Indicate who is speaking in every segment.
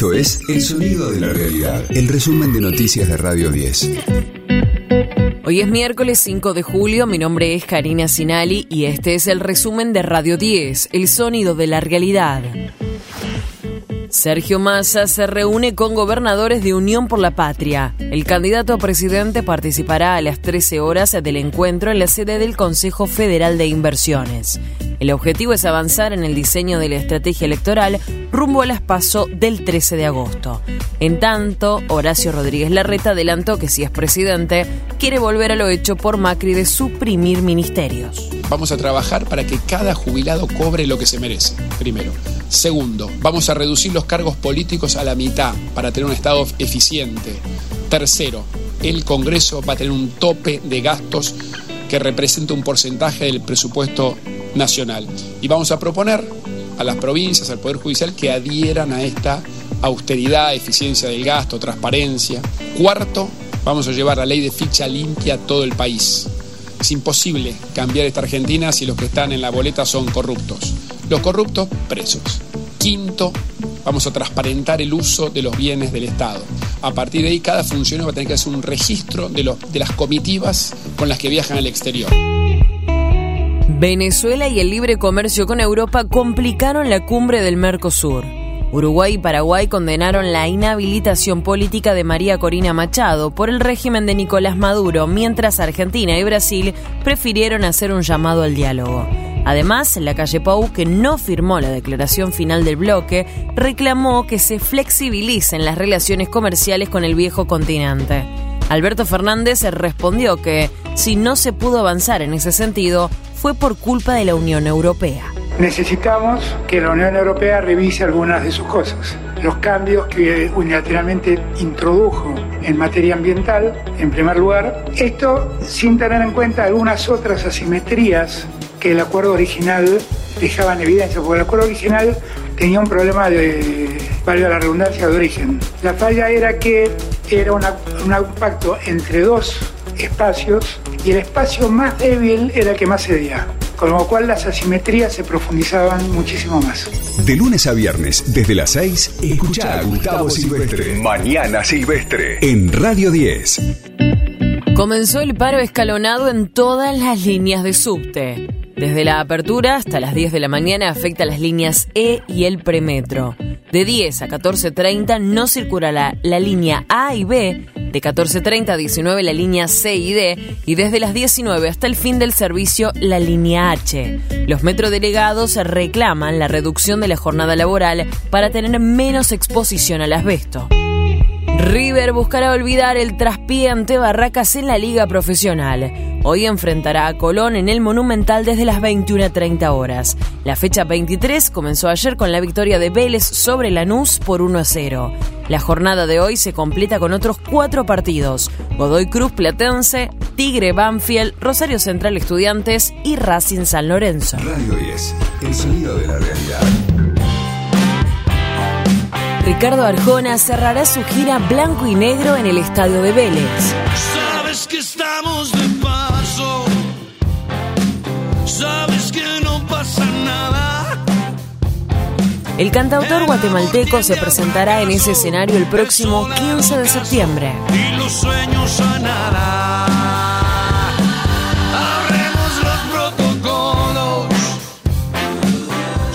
Speaker 1: Esto es El Sonido de la Realidad, el resumen de noticias de Radio 10.
Speaker 2: Hoy es miércoles 5 de julio, mi nombre es Karina Sinali y este es el resumen de Radio 10, El Sonido de la Realidad. Sergio Massa se reúne con gobernadores de Unión por la Patria. El candidato a presidente participará a las 13 horas del encuentro en la sede del Consejo Federal de Inversiones. El objetivo es avanzar en el diseño de la estrategia electoral rumbo a las PASO del 13 de agosto. En tanto, Horacio Rodríguez Larreta adelantó que si es presidente, quiere volver a lo hecho por Macri de suprimir ministerios.
Speaker 3: Vamos a trabajar para que cada jubilado cobre lo que se merece, primero. Segundo, vamos a reducir los cargos políticos a la mitad para tener un Estado eficiente. Tercero, el Congreso va a tener un tope de gastos que representa un porcentaje del presupuesto nacional. Y vamos a proponer a las provincias, al Poder Judicial, que adhieran a esta austeridad, eficiencia del gasto, transparencia. Cuarto, vamos a llevar la ley de ficha limpia a todo el país. Es imposible cambiar esta Argentina si los que están en la boleta son corruptos. Los corruptos, presos. Quinto, vamos a transparentar el uso de los bienes del Estado. A partir de ahí, cada funcionario va a tener que hacer un registro de, los, de las comitivas con las que viajan al exterior.
Speaker 2: Venezuela y el libre comercio con Europa complicaron la cumbre del Mercosur. Uruguay y Paraguay condenaron la inhabilitación política de María Corina Machado por el régimen de Nicolás Maduro, mientras Argentina y Brasil prefirieron hacer un llamado al diálogo. Además, la calle Pau, que no firmó la declaración final del bloque, reclamó que se flexibilicen las relaciones comerciales con el viejo continente. Alberto Fernández respondió que, si no se pudo avanzar en ese sentido, fue por culpa de la Unión Europea.
Speaker 4: Necesitamos que la Unión Europea revise algunas de sus cosas. Los cambios que unilateralmente introdujo en materia ambiental, en primer lugar. Esto sin tener en cuenta algunas otras asimetrías que el acuerdo original dejaba en evidencia, porque el acuerdo original tenía un problema de, valga la redundancia, de origen. La falla era que era un pacto entre dos espacios y el espacio más débil era el que más cedía. Con lo cual las asimetrías se profundizaban muchísimo más.
Speaker 1: De lunes a viernes, desde las 6, escucha a Gustavo Silvestre. Mañana Silvestre. En Radio 10.
Speaker 2: Comenzó el paro escalonado en todas las líneas de subte. Desde la apertura hasta las 10 de la mañana afecta las líneas E y el premetro. De 10 a 14.30 no circulará la línea A y B de 14.30 a 19 la línea C y D y desde las 19 hasta el fin del servicio la línea H. Los metrodelegados reclaman la reducción de la jornada laboral para tener menos exposición al asbesto. River buscará olvidar el traspié ante Barracas en la liga profesional. Hoy enfrentará a Colón en el Monumental desde las 21.30 horas. La fecha 23 comenzó ayer con la victoria de Vélez sobre Lanús por 1 a 0. La jornada de hoy se completa con otros cuatro partidos: Godoy Cruz Platense, Tigre Banfield, Rosario Central Estudiantes y Racing San Lorenzo.
Speaker 1: Radio 10, el sonido de la realidad.
Speaker 2: Ricardo Arjona cerrará su gira blanco y negro en el estadio de Vélez.
Speaker 5: Sabes que estamos de paso. Sabes que no pasa nada.
Speaker 2: El cantautor guatemalteco se presentará en ese escenario el próximo 15 de septiembre.
Speaker 5: Y los sueños a nada.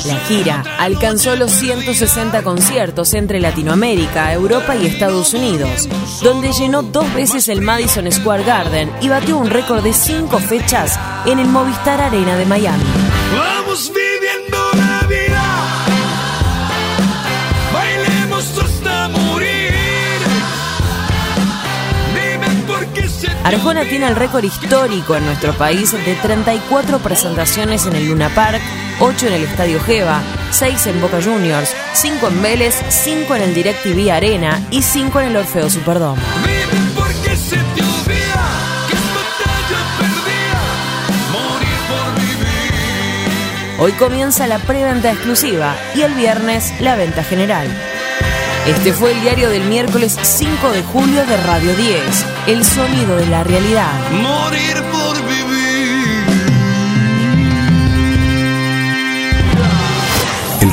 Speaker 2: La gira alcanzó los 160 conciertos entre Latinoamérica, Europa y Estados Unidos, donde llenó dos veces el Madison Square Garden y batió un récord de cinco fechas en el Movistar Arena de Miami.
Speaker 5: Vamos viviendo la vida. Bailemos hasta morir. Dime por qué se te
Speaker 2: Arjona tiene el récord histórico en nuestro país de 34 presentaciones en el Luna Park, 8 en el Estadio Geva, 6 en Boca Juniors, 5 en Vélez, 5 en el DirecTV Arena y 5 en el Orfeo Superdome. Hoy comienza la preventa exclusiva y el viernes la venta general. Este fue el diario del miércoles 5 de julio de Radio 10, El sonido de la realidad.
Speaker 5: Morir por